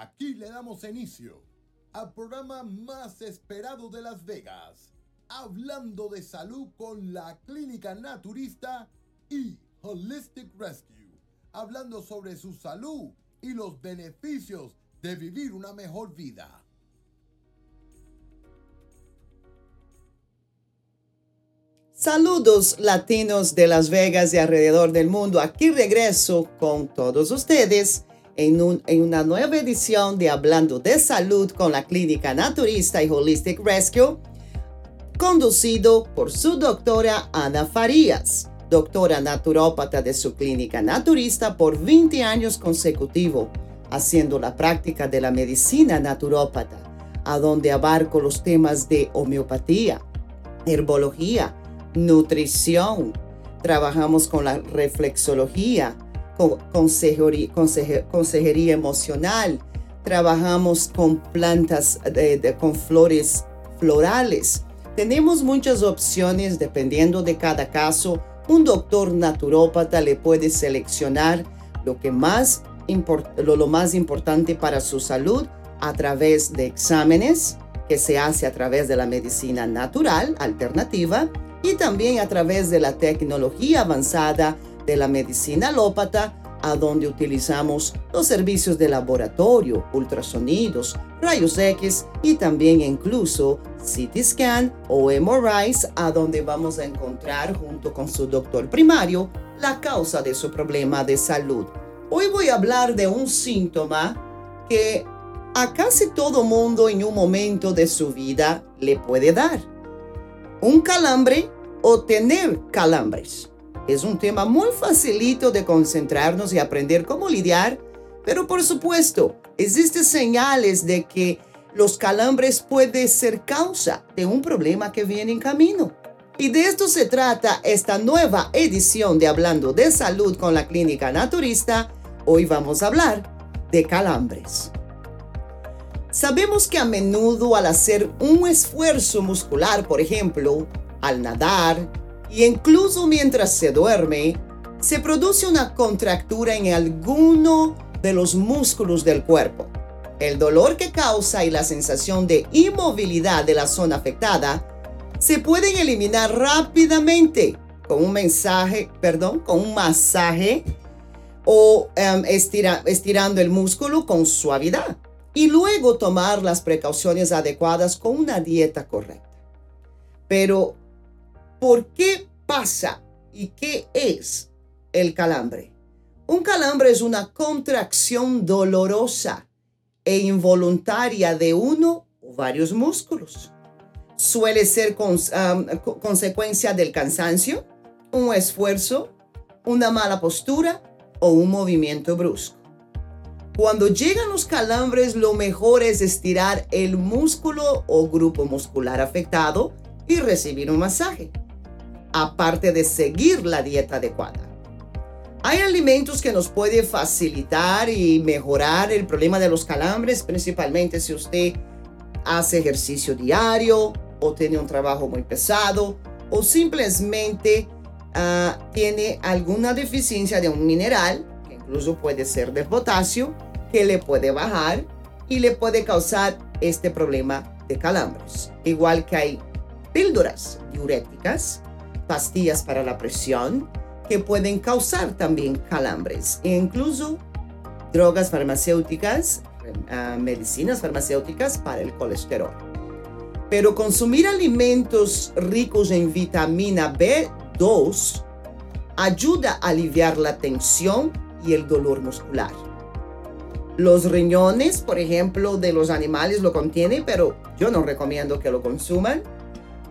Aquí le damos inicio al programa más esperado de Las Vegas, hablando de salud con la clínica naturista y Holistic Rescue, hablando sobre su salud y los beneficios de vivir una mejor vida. Saludos latinos de Las Vegas y alrededor del mundo. Aquí regreso con todos ustedes en, una nueva edición de Hablando de Salud con la Clínica Naturista y Holistic Rescue, conducido por su doctora Ana Farías, doctora naturópata de su clínica naturista por 20 años consecutivos, haciendo la práctica de la medicina naturópata, a donde abarco los temas de homeopatía, herbología, nutrición, trabajamos con la reflexología, consejería, emocional, trabajamos con plantas, con flores florales. Tenemos muchas opciones dependiendo de cada caso. Un doctor naturópata le puede seleccionar lo que más lo, lo más importante para su salud a través de exámenes que se hace a través de la medicina natural alternativa y también a través de la tecnología avanzada de la medicina alópata, a donde utilizamos los servicios de laboratorio, ultrasonidos, rayos X y también incluso CT scan o MRIs, a donde vamos a encontrar junto con su doctor primario la causa de su problema de salud. Hoy voy a hablar de un síntoma que a casi todo mundo en un momento de su vida le puede dar. Un calambre o tener calambres. Es un tema muy facilito de concentrarnos y aprender cómo lidiar, pero por supuesto, existen señales de que los calambres pueden ser causa de un problema que viene en camino. Y de esto se trata esta nueva edición de Hablando de Salud con la Clínica Naturista. Hoy vamos a hablar de calambres. Sabemos que a menudo al hacer un esfuerzo muscular, por ejemplo, al nadar, y incluso mientras se duerme, se produce una contractura en alguno de los músculos del cuerpo. El dolor que causa y la sensación de inmovilidad de la zona afectada se pueden eliminar rápidamente con un mensaje, perdón, con un masaje o em, estirando el músculo con suavidad y luego tomar las precauciones adecuadas con una dieta correcta. Pero, ¿por qué pasa y qué es el calambre? Un calambre es una contracción dolorosa e involuntaria de uno o varios músculos. Suele ser consecuencia del cansancio, un esfuerzo, una mala postura o un movimiento brusco. Cuando llegan los calambres, lo mejor es estirar el músculo o grupo muscular afectado y recibir un masaje aparte de seguir la dieta adecuada. Hay alimentos que nos pueden facilitar y mejorar el problema de los calambres, principalmente si usted hace ejercicio diario o tiene un trabajo muy pesado o simplemente ah, tiene alguna deficiencia de un mineral, que incluso puede ser del potasio, que le puede bajar y le puede causar este problema de calambres. Igual que hay píldoras diuréticas pastillas para la presión que pueden causar también calambres e incluso drogas farmacéuticas, ah, medicinas farmacéuticas para el colesterol. Pero consumir alimentos ricos en vitamina B2 ayuda a aliviar la tensión y el dolor muscular. Los riñones, por ejemplo, de los animales lo contienen, pero yo no recomiendo que lo consuman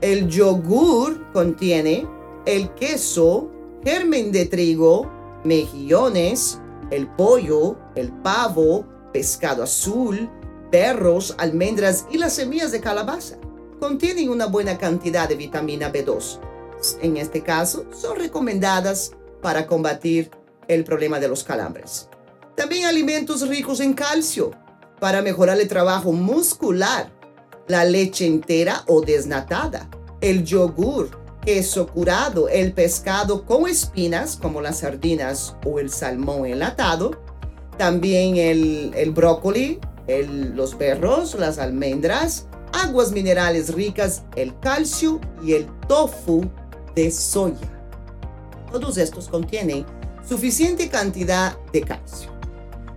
el yogur contiene el queso, germen de trigo, mejillones, el pollo, el pavo, pescado azul, perros, almendras y las semillas de calabaza. Contienen una buena cantidad de vitamina B2. En este caso, son recomendadas para combatir el problema de los calambres. También alimentos ricos en calcio para mejorar el trabajo muscular la leche entera o desnatada, el yogur, queso curado, el pescado con espinas como las sardinas o el salmón enlatado, también el, el brócoli, los berros, las almendras, aguas minerales ricas, el calcio y el tofu de soya. Todos estos contienen suficiente cantidad de calcio.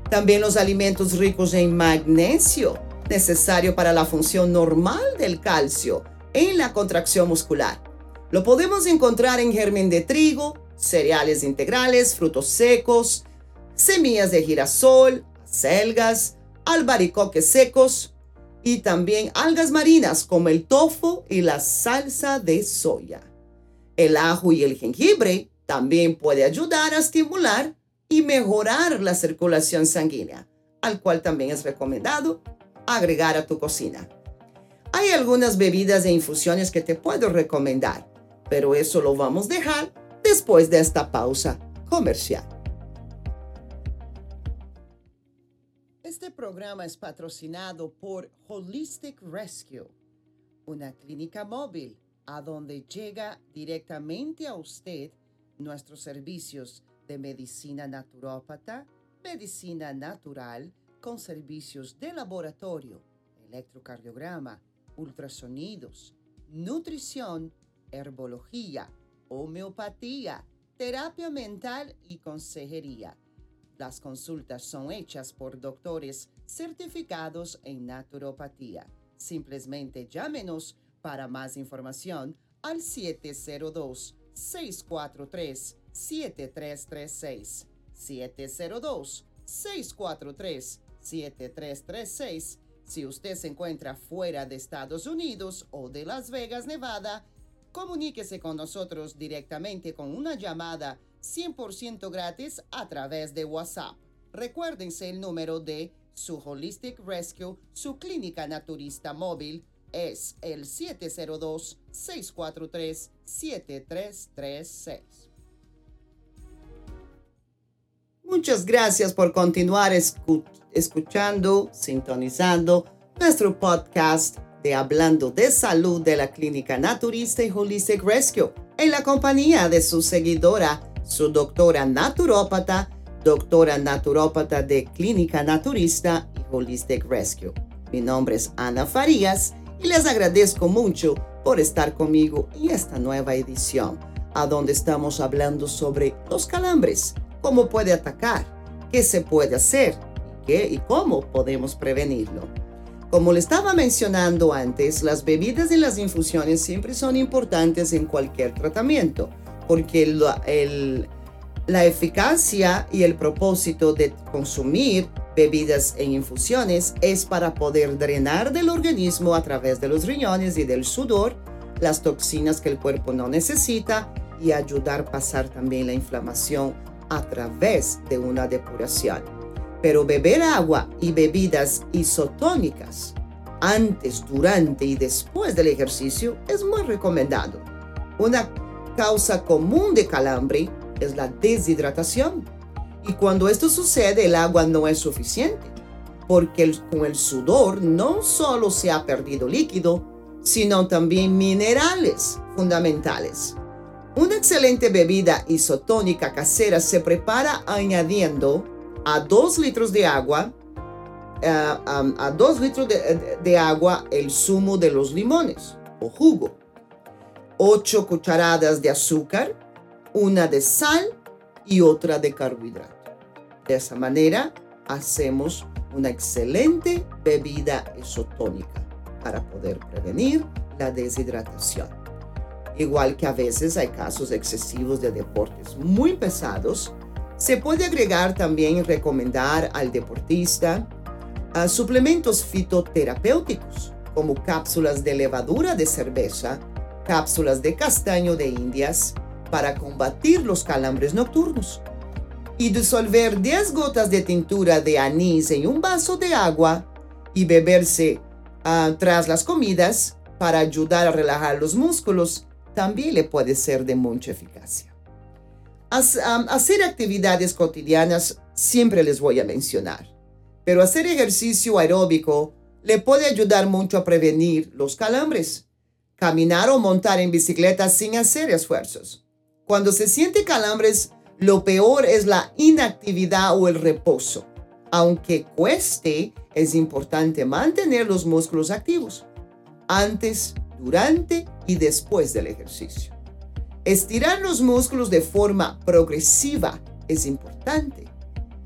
También los alimentos ricos en magnesio, necesario para la función normal del calcio en la contracción muscular. Lo podemos encontrar en germen de trigo, cereales integrales, frutos secos, semillas de girasol, selgas, albaricoques secos y también algas marinas como el tofu y la salsa de soya. El ajo y el jengibre también puede ayudar a estimular y mejorar la circulación sanguínea, al cual también es recomendado agregar a tu cocina. Hay algunas bebidas e infusiones que te puedo recomendar, pero eso lo vamos a dejar después de esta pausa comercial. Este programa es patrocinado por Holistic Rescue, una clínica móvil a donde llega directamente a usted nuestros servicios de medicina naturópata, medicina natural, con servicios de laboratorio, electrocardiograma, ultrasonidos, nutrición, herbología, homeopatía, terapia mental y consejería. Las consultas son hechas por doctores certificados en naturopatía. Simplemente llámenos para más información al 702-643-7336. 702-643-7336 si usted se encuentra fuera de Estados Unidos o de Las Vegas, Nevada, comuníquese con nosotros directamente con una llamada 100% gratis a través de WhatsApp. Recuérdense el número de su Holistic Rescue, su clínica naturista móvil, es el 702-643-7336. Muchas gracias por continuar escuchando, sintonizando nuestro podcast de Hablando de Salud de la Clínica Naturista y Holistic Rescue en la compañía de su seguidora, su doctora naturópata, doctora naturópata de Clínica Naturista y Holistic Rescue. Mi nombre es Ana Farías y les agradezco mucho por estar conmigo en esta nueva edición, a donde estamos hablando sobre los calambres, cómo puede atacar, qué se puede hacer qué y cómo podemos prevenirlo. Como le estaba mencionando antes, las bebidas y las infusiones siempre son importantes en cualquier tratamiento, porque la eficacia y el propósito de consumir bebidas e infusiones es para poder drenar del organismo a través de los riñones y del sudor las toxinas que el cuerpo no necesita y ayudar a pasar también la inflamación a través de una depuración pero beber agua y bebidas isotónicas antes, durante y después del ejercicio es muy recomendado. Una causa común de calambre es la deshidratación. Y cuando esto sucede, el agua no es suficiente, porque con el sudor no solo se ha perdido líquido, sino también minerales fundamentales. Una excelente bebida isotónica casera se prepara añadiendo a 2 litros de agua, eh, a 2 litros de, agua el zumo de los limones o jugo, 8 cucharadas de azúcar, una de sal y otra de carbohidrato. De esa manera hacemos una excelente bebida isotónica para poder prevenir la deshidratación. Igual que a veces hay casos excesivos de deportes muy pesados se puede agregar también recomendar al deportista a suplementos fitoterapéuticos como cápsulas de levadura de cerveza, cápsulas de castaño de indias para combatir los calambres nocturnos y disolver 10 gotas de tintura de anís en un vaso de agua y beberse ah, tras las comidas para ayudar a relajar los músculos también le puede ser de mucha eficacia hacer actividades cotidianas siempre les voy a mencionar, pero hacer ejercicio aeróbico le puede ayudar mucho a prevenir los calambres. Caminar o montar en bicicleta sin hacer esfuerzos. Cuando se siente calambres, lo peor es la inactividad o el reposo. Aunque cueste, es importante mantener los músculos activos antes, durante y después del ejercicio. Estirar los músculos de forma progresiva es importante.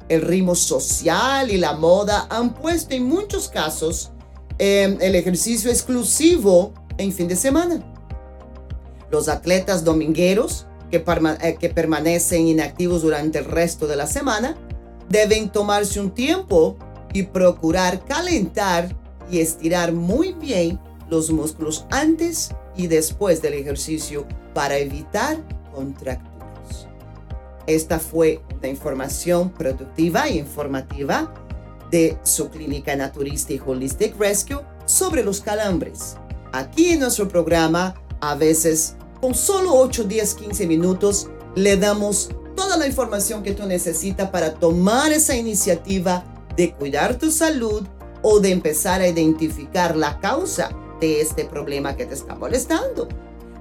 El ritmo social y la moda han puesto en muchos casos em, el ejercicio exclusivo en fin de semana. Los atletas domingueros que, eh, que permanecen inactivos durante el resto de la semana deben tomarse un tiempo y procurar calentar y estirar muy bien los músculos antes y después del ejercicio para evitar contracturas. Esta fue una información productiva e informativa de su clínica naturista y Holistic Rescue sobre los calambres. Aquí en nuestro programa, a veces con solo 8, 10, 15 minutos, le damos toda la información que tú necesitas para tomar esa iniciativa de cuidar tu salud o de empezar a identificar la causa de este problema que te está molestando.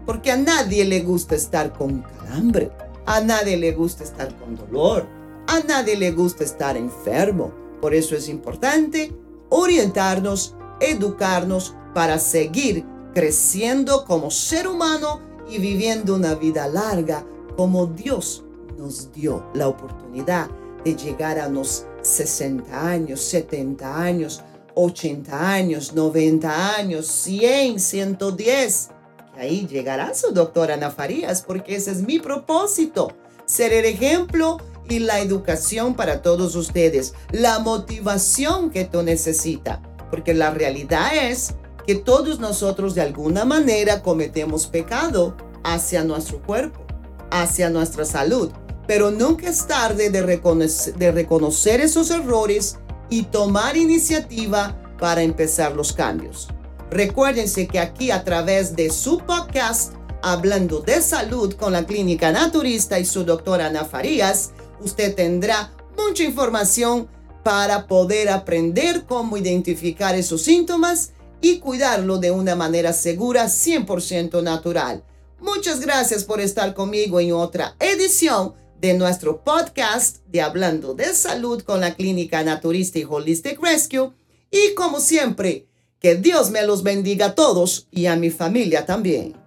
Porque a nadie le gusta estar con calambre, a nadie le gusta estar con dolor, a nadie le gusta estar enfermo. Por eso es importante orientarnos, educarnos para seguir creciendo como ser humano y viviendo una vida larga como Dios nos dio la oportunidad de llegar a los 60 años, 70 años, 80 años, 90 años, 100, 110. Y ahí llegará su doctora Ana Farías, porque ese es mi propósito, ser el ejemplo y la educación para todos ustedes, la motivación que tú necesitas, porque la realidad es que todos nosotros de alguna manera cometemos pecado hacia nuestro cuerpo, hacia nuestra salud, pero nunca es tarde de reconocer, de reconocer esos errores y tomar iniciativa para empezar los cambios. Recuérdense que aquí a través de su podcast, hablando de salud con la clínica naturista y su doctora Ana Farías, usted tendrá mucha información para poder aprender cómo identificar esos síntomas y cuidarlo de una manera segura, 100% natural. Muchas gracias por estar conmigo en otra edición de nuestro podcast de Hablando de Salud con la Clínica Naturista y Holistic Rescue. Y como siempre, que Dios me los bendiga a todos y a mi familia también.